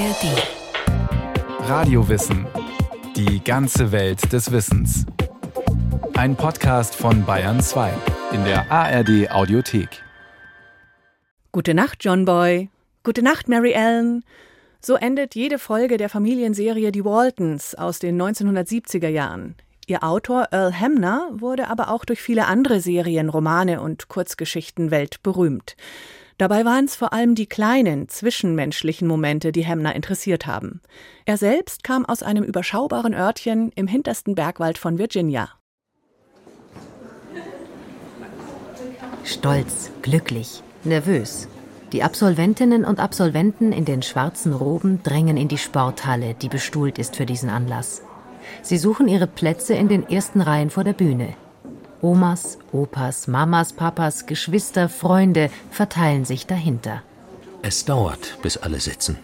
ARD. Radiowissen. Die ganze Welt des Wissens. Ein Podcast von Bayern 2 in der ARD Audiothek. Gute Nacht, John Boy. Gute Nacht, Mary Ellen. So endet jede Folge der Familienserie Die Waltons aus den 1970er Jahren. Ihr Autor Earl Hamner wurde aber auch durch viele andere Serien, Romane und Kurzgeschichten weltberühmt. Dabei waren es vor allem die kleinen, zwischenmenschlichen Momente, die Hamner interessiert haben. Er selbst kam aus einem überschaubaren Örtchen im hintersten Bergwald von Virginia. Stolz, glücklich, nervös. Die Absolventinnen und Absolventen in den schwarzen Roben drängen in die Sporthalle, die bestuhlt ist für diesen Anlass. Sie suchen ihre Plätze in den ersten Reihen vor der Bühne. Omas, Opas, Mamas, Papas, Geschwister, Freunde verteilen sich dahinter. Es dauert, bis alle sitzen.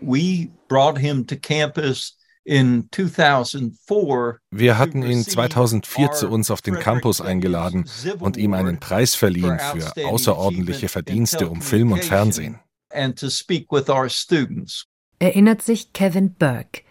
We brought him to campus wir hatten ihn 2004 zu uns auf den Campus eingeladen und ihm einen Preis verliehen für außerordentliche Verdienste um Film und Fernsehen. Erinnert sich Kevin Burke.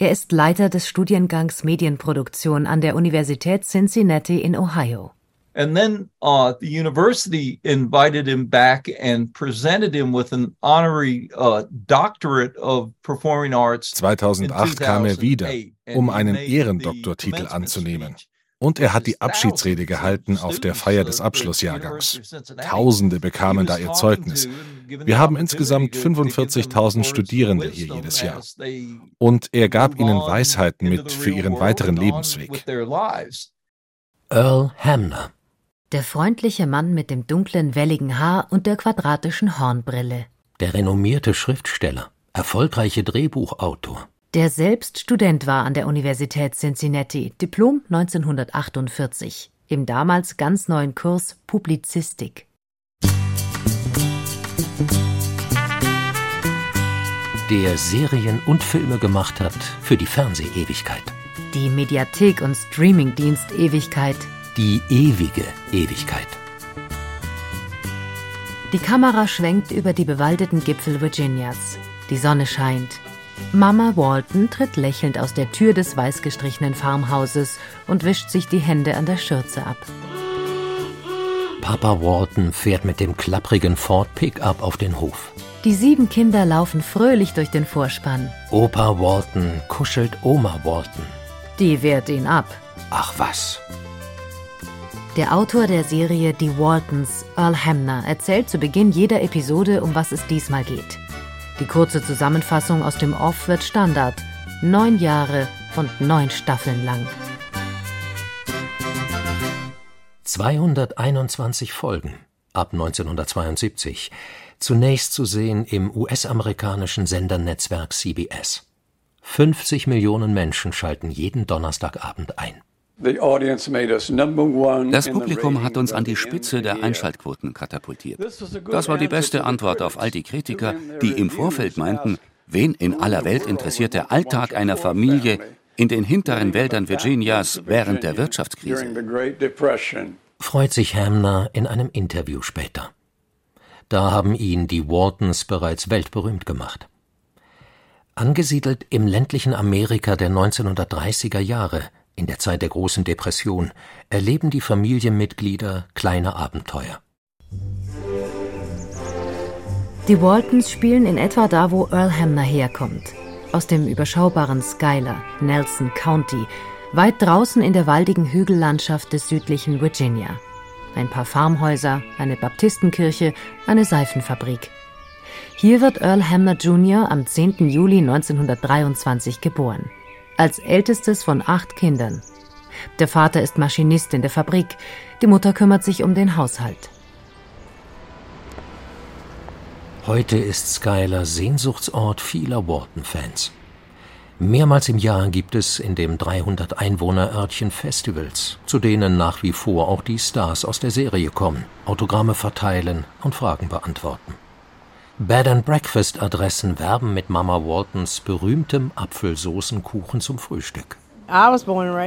Er ist Leiter des Studiengangs Medienproduktion an der Universität Cincinnati in Ohio. And then uh, the university invited him back and presented him with an honorary uh, doctorate of performing arts. 2008 kam er wieder, um einen Ehrendoktortitel anzunehmen. Und er hat die Abschiedsrede gehalten auf der Feier des Abschlussjahrgangs. Tausende bekamen da ihr Zeugnis. Wir haben insgesamt 45.000 Studierende hier jedes Jahr. Und er gab ihnen Weisheiten mit für ihren weiteren Lebensweg. Earl Hamner der freundliche Mann mit dem dunklen, welligen Haar und der quadratischen Hornbrille. Der renommierte Schriftsteller, erfolgreiche Drehbuchautor. Der selbst Student war an der Universität Cincinnati, Diplom 1948, im damals ganz neuen Kurs Publizistik. Der Serien und Filme gemacht hat für die Fernsehewigkeit. Die Mediathek- und Streamingdienst-Ewigkeit die ewige Ewigkeit. Die Kamera schwenkt über die bewaldeten Gipfel Virginias. Die Sonne scheint. Mama Walton tritt lächelnd aus der Tür des weißgestrichenen Farmhauses und wischt sich die Hände an der Schürze ab. Papa Walton fährt mit dem klapprigen Ford Pickup auf den Hof. Die sieben Kinder laufen fröhlich durch den Vorspann. Opa Walton kuschelt Oma Walton. Die wehrt ihn ab. Ach was. Der Autor der Serie Die Waltons, Earl Hamner, erzählt zu Beginn jeder Episode, um was es diesmal geht. Die kurze Zusammenfassung aus dem Off wird Standard. Neun Jahre und neun Staffeln lang. 221 Folgen ab 1972. Zunächst zu sehen im US-amerikanischen Sendernetzwerk CBS. 50 Millionen Menschen schalten jeden Donnerstagabend ein. Das Publikum hat uns an die Spitze der Einschaltquoten katapultiert. Das war die beste Antwort auf all die Kritiker, die im Vorfeld meinten, wen in aller Welt interessiert der Alltag einer Familie in den hinteren Wäldern Virginias während der Wirtschaftskrise. Freut sich Hamner in einem Interview später. Da haben ihn die Waltons bereits weltberühmt gemacht. Angesiedelt im ländlichen Amerika der 1930er Jahre in der Zeit der großen Depression erleben die Familienmitglieder kleine Abenteuer. Die Waltons spielen in etwa da, wo Earl Hamner herkommt. Aus dem überschaubaren Schuyler, Nelson County, weit draußen in der waldigen Hügellandschaft des südlichen Virginia. Ein paar Farmhäuser, eine Baptistenkirche, eine Seifenfabrik. Hier wird Earl Hamner Jr. am 10. Juli 1923 geboren als ältestes von acht Kindern. Der Vater ist Maschinist in der Fabrik, die Mutter kümmert sich um den Haushalt. Heute ist Skyler Sehnsuchtsort vieler Wharton-Fans. Mehrmals im Jahr gibt es in dem 300 Einwohner-Örtchen Festivals, zu denen nach wie vor auch die Stars aus der Serie kommen, Autogramme verteilen und Fragen beantworten. Bed-and-Breakfast-Adressen werben mit Mama Waltons berühmtem Apfelsoßenkuchen zum Frühstück.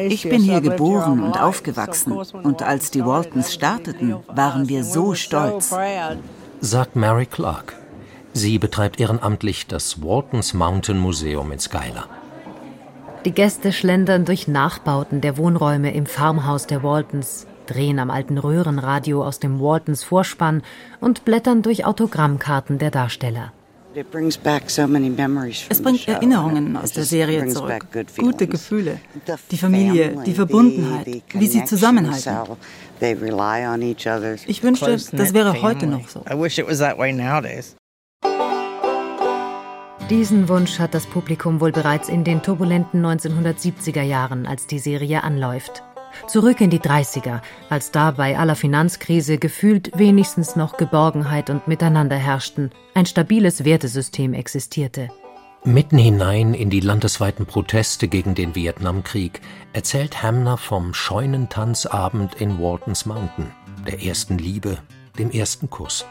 Ich bin hier geboren und aufgewachsen und als die Waltons starteten, waren wir so stolz. Sagt Mary Clark. Sie betreibt ehrenamtlich das Waltons Mountain Museum in Skylar. Die Gäste schlendern durch Nachbauten der Wohnräume im Farmhaus der Waltons, drehen am alten Röhrenradio aus dem Waltons Vorspann und blättern durch Autogrammkarten der Darsteller. Es bringt Erinnerungen aus der Serie zurück, gute Gefühle, die Familie, die Verbundenheit, wie sie zusammenhalten. Ich wünschte, das wäre heute noch so. Diesen Wunsch hat das Publikum wohl bereits in den turbulenten 1970er Jahren, als die Serie anläuft. Zurück in die 30er, als da bei aller Finanzkrise gefühlt wenigstens noch Geborgenheit und Miteinander herrschten, ein stabiles Wertesystem existierte. Mitten hinein in die landesweiten Proteste gegen den Vietnamkrieg erzählt Hamner vom Scheunentanzabend in Waltons Mountain, der ersten Liebe, dem ersten Kuss.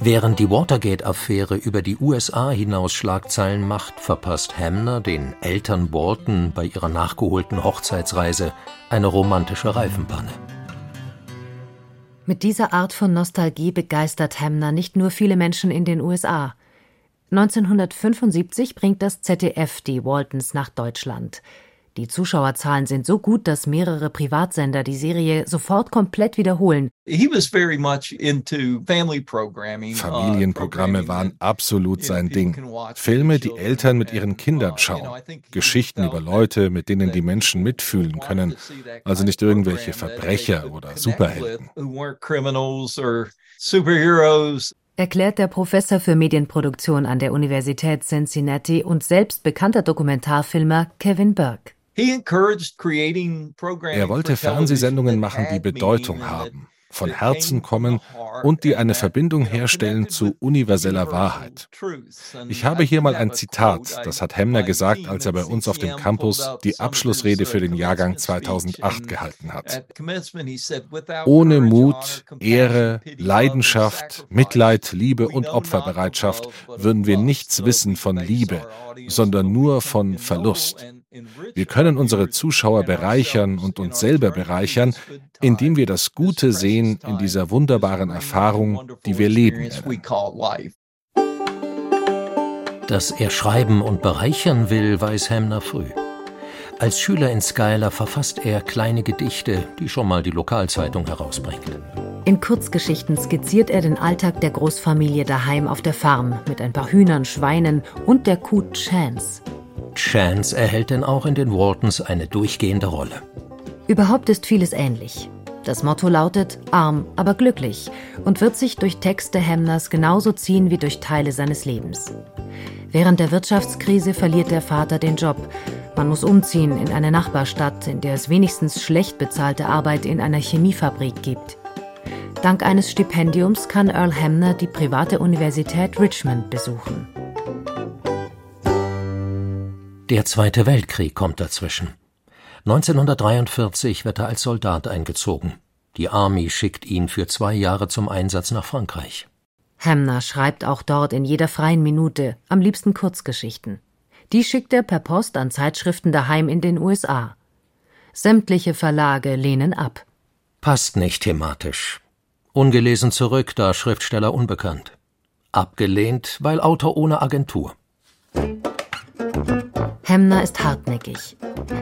Während die Watergate-Affäre über die USA hinaus Schlagzeilen macht, verpasst Hamner den Eltern Walton bei ihrer nachgeholten Hochzeitsreise eine romantische Reifenpanne. Mit dieser Art von Nostalgie begeistert Hamner nicht nur viele Menschen in den USA. 1975 bringt das ZDF die Waltons nach Deutschland. Die Zuschauerzahlen sind so gut, dass mehrere Privatsender die Serie sofort komplett wiederholen. Uh, Familienprogramme waren absolut sein Ding. Filme, die Eltern mit ihren Kindern uh, schauen. Geschichten über Leute, mit denen die Menschen mitfühlen können. Also nicht irgendwelche Verbrecher oder Superhelden. Erklärt der Professor für Medienproduktion an der Universität Cincinnati und selbst bekannter Dokumentarfilmer Kevin Burke. Er wollte Fernsehsendungen machen, die Bedeutung haben, von Herzen kommen und die eine Verbindung herstellen zu universeller Wahrheit. Ich habe hier mal ein Zitat, das hat Hemner gesagt, als er bei uns auf dem Campus die Abschlussrede für den Jahrgang 2008 gehalten hat. Ohne Mut, Ehre, Leidenschaft, Mitleid, Liebe und Opferbereitschaft würden wir nichts wissen von Liebe, sondern nur von Verlust. Wir können unsere Zuschauer bereichern und uns selber bereichern, indem wir das Gute sehen in dieser wunderbaren Erfahrung, die wir leben. Dass er schreiben und bereichern will, weiß Hamner früh. Als Schüler in Skylar verfasst er kleine Gedichte, die schon mal die Lokalzeitung herausbringt. In Kurzgeschichten skizziert er den Alltag der Großfamilie daheim auf der Farm mit ein paar Hühnern, Schweinen und der Kuh Chance. Chance erhält denn auch in den Waltons eine durchgehende Rolle. Überhaupt ist vieles ähnlich. Das Motto lautet arm, aber glücklich und wird sich durch Texte Hemners genauso ziehen wie durch Teile seines Lebens. Während der Wirtschaftskrise verliert der Vater den Job. Man muss umziehen in eine Nachbarstadt, in der es wenigstens schlecht bezahlte Arbeit in einer Chemiefabrik gibt. Dank eines Stipendiums kann Earl Hamner die private Universität Richmond besuchen. Der Zweite Weltkrieg kommt dazwischen. 1943 wird er als Soldat eingezogen. Die Army schickt ihn für zwei Jahre zum Einsatz nach Frankreich. Hamner schreibt auch dort in jeder freien Minute, am liebsten Kurzgeschichten. Die schickt er per Post an Zeitschriften daheim in den USA. Sämtliche Verlage lehnen ab. Passt nicht thematisch. Ungelesen zurück, da Schriftsteller unbekannt. Abgelehnt, weil Autor ohne Agentur. Hemner ist hartnäckig.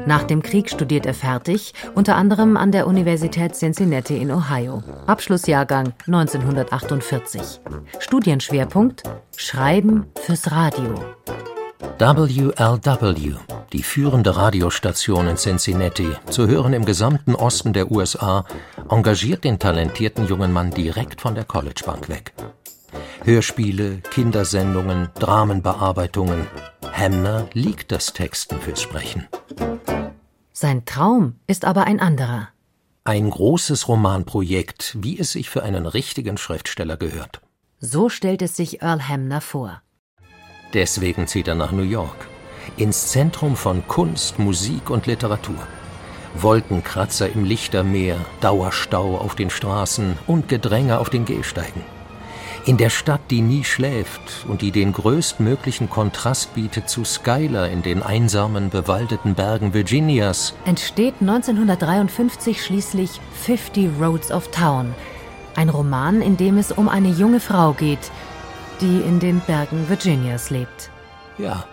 Nach dem Krieg studiert er fertig, unter anderem an der Universität Cincinnati in Ohio. Abschlussjahrgang 1948. Studienschwerpunkt Schreiben fürs Radio. WLW, die führende Radiostation in Cincinnati, zu hören im gesamten Osten der USA, engagiert den talentierten jungen Mann direkt von der Collegebank weg. Hörspiele, Kindersendungen, Dramenbearbeitungen. Hemner liegt das Texten fürs Sprechen. Sein Traum ist aber ein anderer. Ein großes Romanprojekt, wie es sich für einen richtigen Schriftsteller gehört. So stellt es sich Earl Hamner vor. Deswegen zieht er nach New York, ins Zentrum von Kunst, Musik und Literatur. Wolkenkratzer im Lichtermeer, Dauerstau auf den Straßen und Gedränge auf den Gehsteigen. In der Stadt, die nie schläft und die den größtmöglichen Kontrast bietet zu Skylar in den einsamen, bewaldeten Bergen Virginias, entsteht 1953 schließlich Fifty Roads of Town, ein Roman, in dem es um eine junge Frau geht, die in den Bergen Virginias lebt. Ja,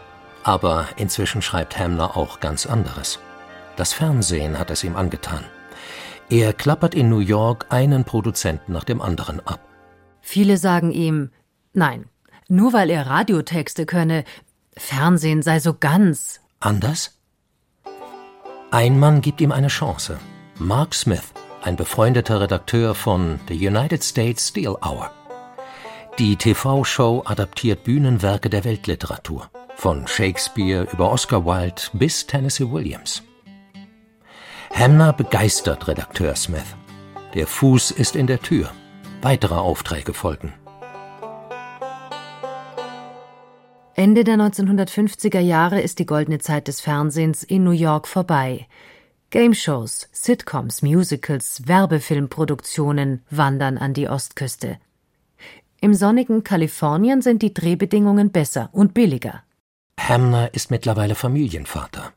aber inzwischen schreibt Hamner auch ganz anderes. Das Fernsehen hat es ihm angetan. Er klappert in New York einen Produzenten nach dem anderen ab. Viele sagen ihm, nein, nur weil er Radiotexte könne, Fernsehen sei so ganz. Anders? Ein Mann gibt ihm eine Chance. Mark Smith, ein befreundeter Redakteur von The United States Steel Hour. Die TV-Show adaptiert Bühnenwerke der Weltliteratur, von Shakespeare über Oscar Wilde bis Tennessee Williams. Hamner begeistert Redakteur Smith. Der Fuß ist in der Tür. Weitere Aufträge folgen. Ende der 1950er Jahre ist die goldene Zeit des Fernsehens in New York vorbei. Game-Shows, Sitcoms, Musicals, Werbefilmproduktionen wandern an die Ostküste. Im sonnigen Kalifornien sind die Drehbedingungen besser und billiger. Hamner ist mittlerweile Familienvater.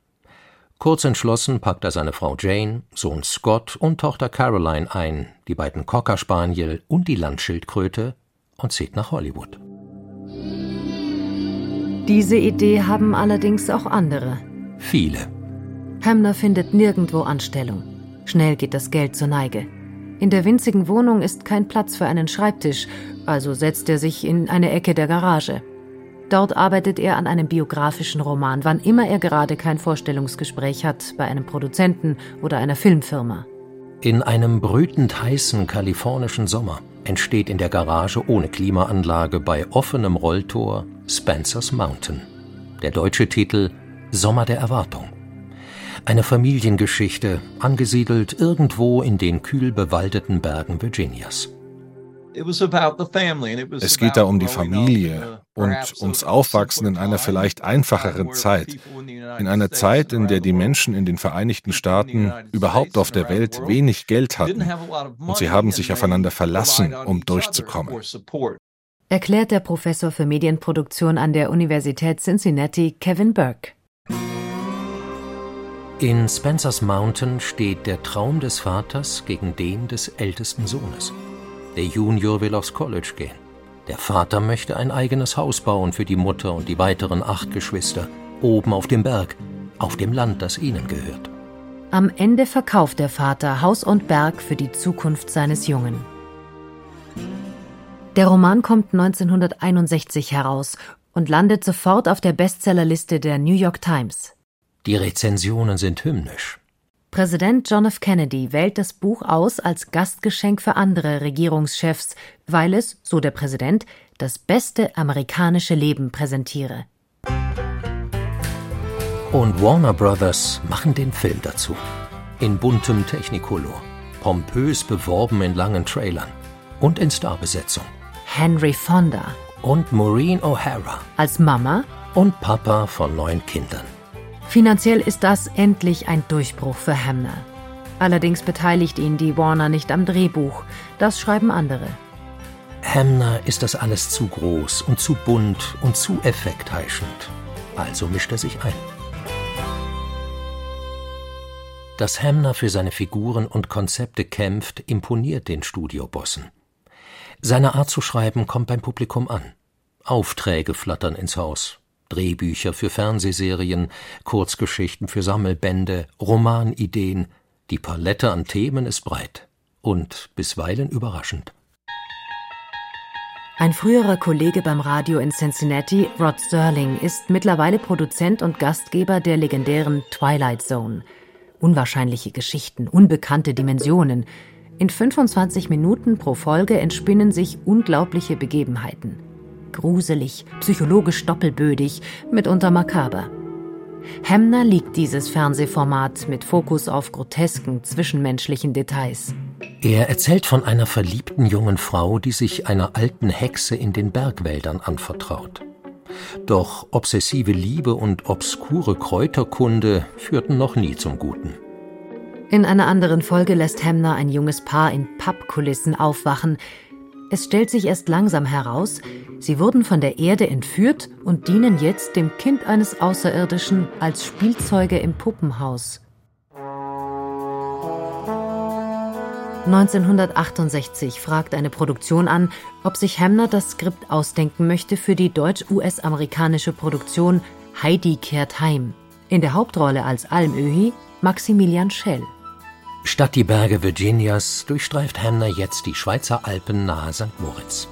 Kurz entschlossen packt er seine Frau Jane, Sohn Scott und Tochter Caroline ein, die beiden Cocker Spaniel und die Landschildkröte und zieht nach Hollywood. Diese Idee haben allerdings auch andere. Viele. Hamner findet nirgendwo Anstellung. Schnell geht das Geld zur Neige. In der winzigen Wohnung ist kein Platz für einen Schreibtisch, also setzt er sich in eine Ecke der Garage. Dort arbeitet er an einem biografischen Roman, wann immer er gerade kein Vorstellungsgespräch hat bei einem Produzenten oder einer Filmfirma. In einem brütend heißen kalifornischen Sommer entsteht in der Garage ohne Klimaanlage bei offenem Rolltor Spencer's Mountain. Der deutsche Titel Sommer der Erwartung. Eine Familiengeschichte, angesiedelt irgendwo in den kühl bewaldeten Bergen Virginias. Es geht da um die Familie und ums Aufwachsen in einer vielleicht einfacheren Zeit. In einer Zeit, in der die Menschen in den Vereinigten Staaten überhaupt auf der Welt wenig Geld hatten und sie haben sich aufeinander verlassen, um durchzukommen. Erklärt der Professor für Medienproduktion an der Universität Cincinnati, Kevin Burke. In Spencer's Mountain steht der Traum des Vaters gegen den des ältesten Sohnes. Der Junior will aufs College gehen. Der Vater möchte ein eigenes Haus bauen für die Mutter und die weiteren acht Geschwister, oben auf dem Berg, auf dem Land, das ihnen gehört. Am Ende verkauft der Vater Haus und Berg für die Zukunft seines Jungen. Der Roman kommt 1961 heraus und landet sofort auf der Bestsellerliste der New York Times. Die Rezensionen sind hymnisch. Präsident John F. Kennedy wählt das Buch aus als Gastgeschenk für andere Regierungschefs, weil es, so der Präsident, das beste amerikanische Leben präsentiere. Und Warner Brothers machen den Film dazu. In buntem Technicolor, pompös beworben in langen Trailern und in Starbesetzung. Henry Fonda und Maureen O'Hara als Mama und Papa von neun Kindern. Finanziell ist das endlich ein Durchbruch für Hamner. Allerdings beteiligt ihn die Warner nicht am Drehbuch, das schreiben andere. Hamner ist das alles zu groß und zu bunt und zu effektheischend. Also mischt er sich ein. Dass Hamner für seine Figuren und Konzepte kämpft, imponiert den Studiobossen. Seine Art zu schreiben kommt beim Publikum an. Aufträge flattern ins Haus. Drehbücher für Fernsehserien, Kurzgeschichten für Sammelbände, Romanideen. Die Palette an Themen ist breit und bisweilen überraschend. Ein früherer Kollege beim Radio in Cincinnati, Rod Sterling, ist mittlerweile Produzent und Gastgeber der legendären Twilight Zone. Unwahrscheinliche Geschichten, unbekannte Dimensionen. In 25 Minuten pro Folge entspinnen sich unglaubliche Begebenheiten gruselig, psychologisch doppelbödig, mitunter makaber. Hemner liegt dieses Fernsehformat mit Fokus auf grotesken zwischenmenschlichen Details. Er erzählt von einer verliebten jungen Frau, die sich einer alten Hexe in den Bergwäldern anvertraut. Doch obsessive Liebe und obskure Kräuterkunde führten noch nie zum Guten. In einer anderen Folge lässt Hemner ein junges Paar in Pappkulissen aufwachen, es stellt sich erst langsam heraus, sie wurden von der Erde entführt und dienen jetzt dem Kind eines Außerirdischen als Spielzeuge im Puppenhaus. 1968 fragt eine Produktion an, ob sich Hamner das Skript ausdenken möchte für die deutsch-US-amerikanische Produktion Heidi kehrt heim. In der Hauptrolle als Almöhi Maximilian Schell. Statt die Berge Virginias durchstreift Hamner jetzt die Schweizer Alpen nahe St. Moritz.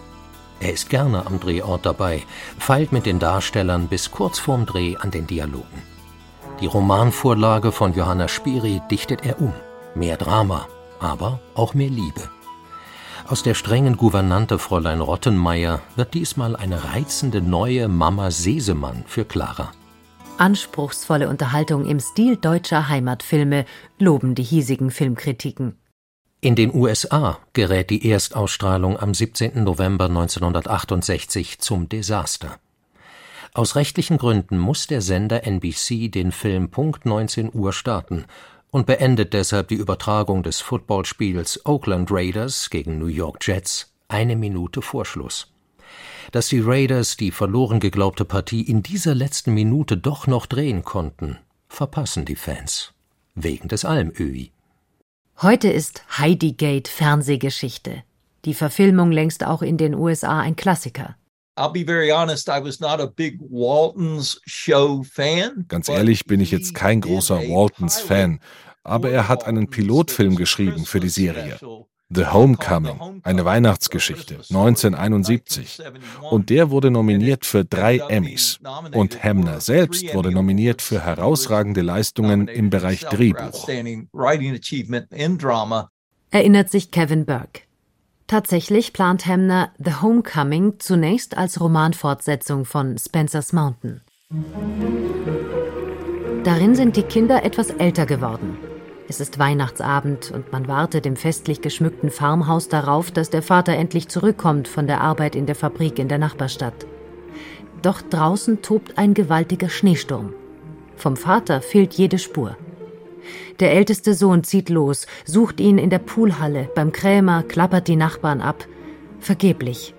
Er ist gerne am Drehort dabei, feilt mit den Darstellern bis kurz vorm Dreh an den Dialogen. Die Romanvorlage von Johanna Spiri dichtet er um. Mehr Drama, aber auch mehr Liebe. Aus der strengen Gouvernante Fräulein Rottenmeier wird diesmal eine reizende neue Mama Sesemann für Clara. Anspruchsvolle Unterhaltung im Stil deutscher Heimatfilme loben die hiesigen Filmkritiken. In den USA gerät die Erstausstrahlung am 17. November 1968 zum Desaster. Aus rechtlichen Gründen muss der Sender NBC den Film Punkt 19 Uhr starten und beendet deshalb die Übertragung des Footballspiels Oakland Raiders gegen New York Jets eine Minute vor Schluss. Dass die Raiders die verloren geglaubte Partie in dieser letzten Minute doch noch drehen konnten, verpassen die Fans. Wegen des Almöhi. Heute ist Heidi Gate Fernsehgeschichte. Die Verfilmung längst auch in den USA ein Klassiker. Ganz ehrlich bin ich jetzt kein großer Waltons-Fan, aber er hat einen Pilotfilm geschrieben für die Serie. The Homecoming, eine Weihnachtsgeschichte, 1971. Und der wurde nominiert für drei Emmys. Und Hamner selbst wurde nominiert für herausragende Leistungen im Bereich Drehbuch. Erinnert sich Kevin Burke. Tatsächlich plant Hamner The Homecoming zunächst als Romanfortsetzung von Spencer's Mountain. Darin sind die Kinder etwas älter geworden. Es ist Weihnachtsabend und man wartet im festlich geschmückten Farmhaus darauf, dass der Vater endlich zurückkommt von der Arbeit in der Fabrik in der Nachbarstadt. Doch draußen tobt ein gewaltiger Schneesturm. Vom Vater fehlt jede Spur. Der älteste Sohn zieht los, sucht ihn in der Poolhalle, beim Krämer, klappert die Nachbarn ab. Vergeblich.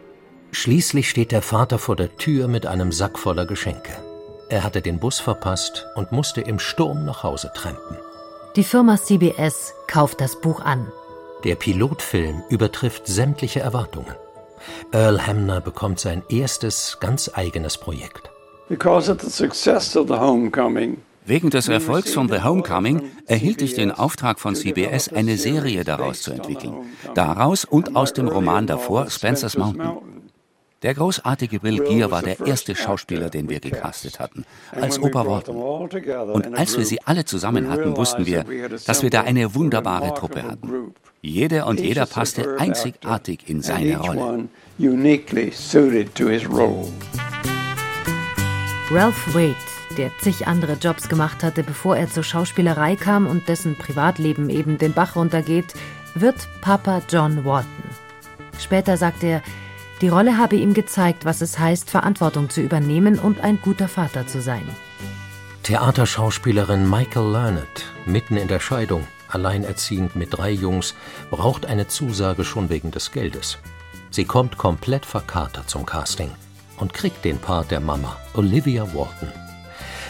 Schließlich steht der Vater vor der Tür mit einem Sack voller Geschenke. Er hatte den Bus verpasst und musste im Sturm nach Hause trampen. Die Firma CBS kauft das Buch an. Der Pilotfilm übertrifft sämtliche Erwartungen. Earl Hamner bekommt sein erstes ganz eigenes Projekt. Because of the success of the homecoming, Wegen des Erfolgs von The Homecoming erhielt ich den Auftrag von CBS, eine Serie daraus zu entwickeln. Daraus und aus dem Roman davor, Spencer's Mountain. Der großartige Bill Gear war der erste Schauspieler, den wir gecastet hatten, als Opa Walton. Und als wir sie alle zusammen hatten, wussten wir, dass wir da eine wunderbare Truppe hatten. Jeder und jeder passte einzigartig in seine Rolle. Ralph Wade der zig andere Jobs gemacht hatte, bevor er zur Schauspielerei kam und dessen Privatleben eben den Bach runtergeht, wird Papa John Wharton. Später sagt er, die Rolle habe ihm gezeigt, was es heißt, Verantwortung zu übernehmen und ein guter Vater zu sein. Theaterschauspielerin Michael Learned, mitten in der Scheidung, alleinerziehend mit drei Jungs, braucht eine Zusage schon wegen des Geldes. Sie kommt komplett verkatert zum Casting und kriegt den Part der Mama, Olivia Wharton.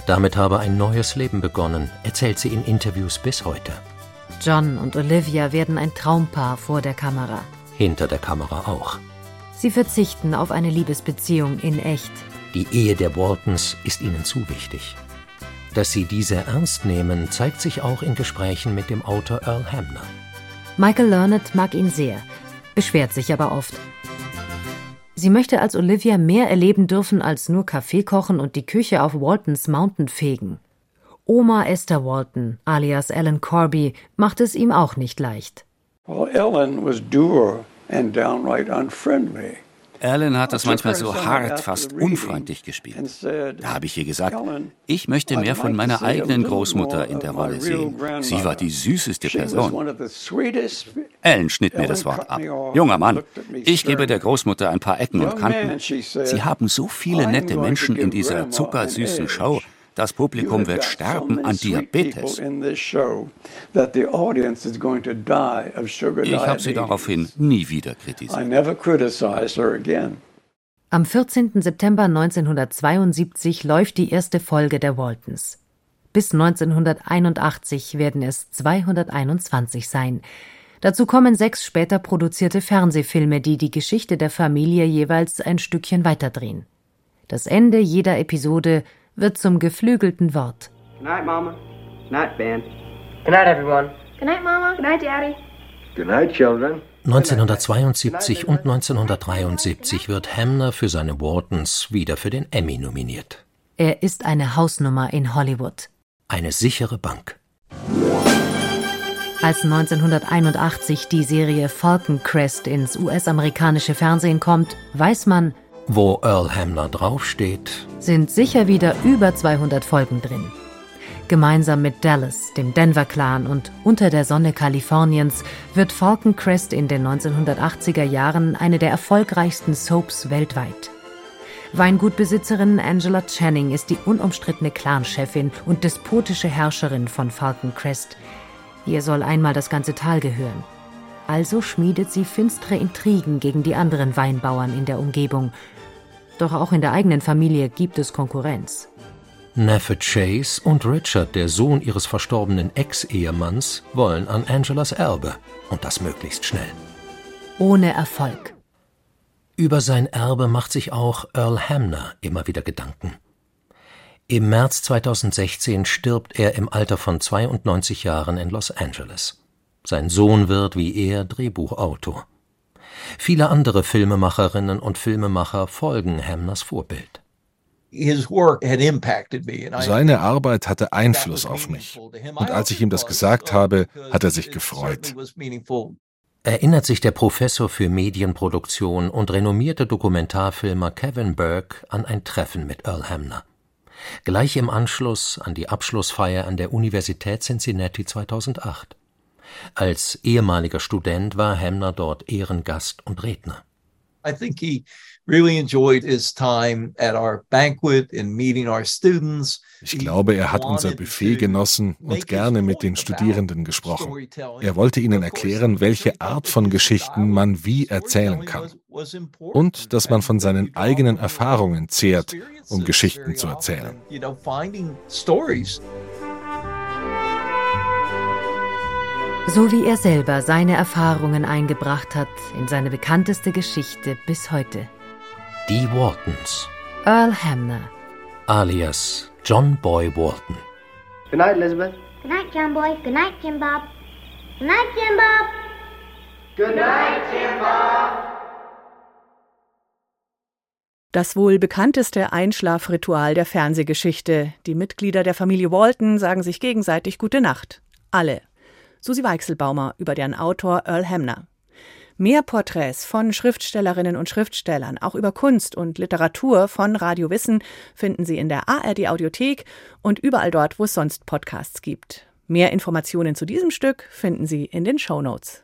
Damit habe ein neues Leben begonnen, erzählt sie in Interviews bis heute. John und Olivia werden ein Traumpaar vor der Kamera. Hinter der Kamera auch. Sie verzichten auf eine Liebesbeziehung in echt. Die Ehe der Waltons ist ihnen zu wichtig. Dass sie diese ernst nehmen, zeigt sich auch in Gesprächen mit dem Autor Earl Hamner. Michael Learned mag ihn sehr, beschwert sich aber oft. Sie möchte als Olivia mehr erleben dürfen als nur Kaffee kochen und die Küche auf Waltons Mountain fegen. Oma Esther Walton, alias Ellen Corby, macht es ihm auch nicht leicht. Well, Ellen was dour. Alan hat das manchmal so hart, fast unfreundlich gespielt. Da habe ich ihr gesagt, ich möchte mehr von meiner eigenen Großmutter in der Rolle sehen. Sie war die süßeste Person. Alan schnitt mir das Wort ab. Junger Mann, ich gebe der Großmutter ein paar Ecken und Kanten. Sie haben so viele nette Menschen in dieser zuckersüßen Show. Das Publikum wird sterben an Diabetes. Ich habe sie daraufhin nie wieder kritisiert. Am 14. September 1972 läuft die erste Folge der Waltons. Bis 1981 werden es 221 sein. Dazu kommen sechs später produzierte Fernsehfilme, die die Geschichte der Familie jeweils ein Stückchen weiterdrehen. Das Ende jeder Episode wird zum geflügelten Wort. Good night, Mama. Good night, Ben. Good night, everyone. Good night, Mama. Good night, Daddy. Good night, children. 1972 und 1973 wird Hamner für seine Whartons wieder für den Emmy nominiert. Er ist eine Hausnummer in Hollywood. Eine sichere Bank. Als 1981 die Serie Falcon Crest ins US-amerikanische Fernsehen kommt, weiß man, wo Earl Hamner draufsteht, sind sicher wieder über 200 Folgen drin. Gemeinsam mit Dallas, dem Denver-Clan und Unter der Sonne Kaliforniens wird Falcon Crest in den 1980er Jahren eine der erfolgreichsten Soaps weltweit. Weingutbesitzerin Angela Channing ist die unumstrittene Clanchefin und despotische Herrscherin von Falcon Crest. Ihr soll einmal das ganze Tal gehören. Also schmiedet sie finstere Intrigen gegen die anderen Weinbauern in der Umgebung. Doch auch in der eigenen Familie gibt es Konkurrenz. Neffe Chase und Richard, der Sohn ihres verstorbenen Ex-Ehemanns, wollen an Angelas Erbe und das möglichst schnell. Ohne Erfolg. Über sein Erbe macht sich auch Earl Hamner immer wieder Gedanken. Im März 2016 stirbt er im Alter von 92 Jahren in Los Angeles. Sein Sohn wird wie er Drehbuchautor. Viele andere Filmemacherinnen und Filmemacher folgen Hamners Vorbild. Seine Arbeit hatte Einfluss auf mich. Und als ich ihm das gesagt habe, hat er sich gefreut. Erinnert sich der Professor für Medienproduktion und renommierte Dokumentarfilmer Kevin Burke an ein Treffen mit Earl Hamner. Gleich im Anschluss an die Abschlussfeier an der Universität Cincinnati 2008. Als ehemaliger Student war Hamner dort Ehrengast und Redner. I think he really enjoyed his time at our banquet and meeting our students. Ich glaube, er hat unser Buffet genossen und gerne mit den Studierenden gesprochen. Er wollte ihnen erklären, welche Art von Geschichten man wie erzählen kann. Und dass man von seinen eigenen Erfahrungen zehrt, um Geschichten zu erzählen. So wie er selber seine Erfahrungen eingebracht hat in seine bekannteste Geschichte bis heute. Die Waltons. Earl Hamner. Alias John Boy Walton. Good night, Elizabeth. Good night, John Boy. Good night, Jim Bob. Good night, Jim Bob. Good night, Jim Bob. Das wohl bekannteste Einschlafritual der Fernsehgeschichte. Die Mitglieder der Familie Walton sagen sich gegenseitig Gute Nacht. Alle. Susi Weichselbaumer über deren Autor Earl Hamner. Mehr Porträts von Schriftstellerinnen und Schriftstellern, auch über Kunst und Literatur von Radio Wissen, finden Sie in der ARD Audiothek und überall dort, wo es sonst Podcasts gibt. Mehr Informationen zu diesem Stück finden Sie in den Show Notes.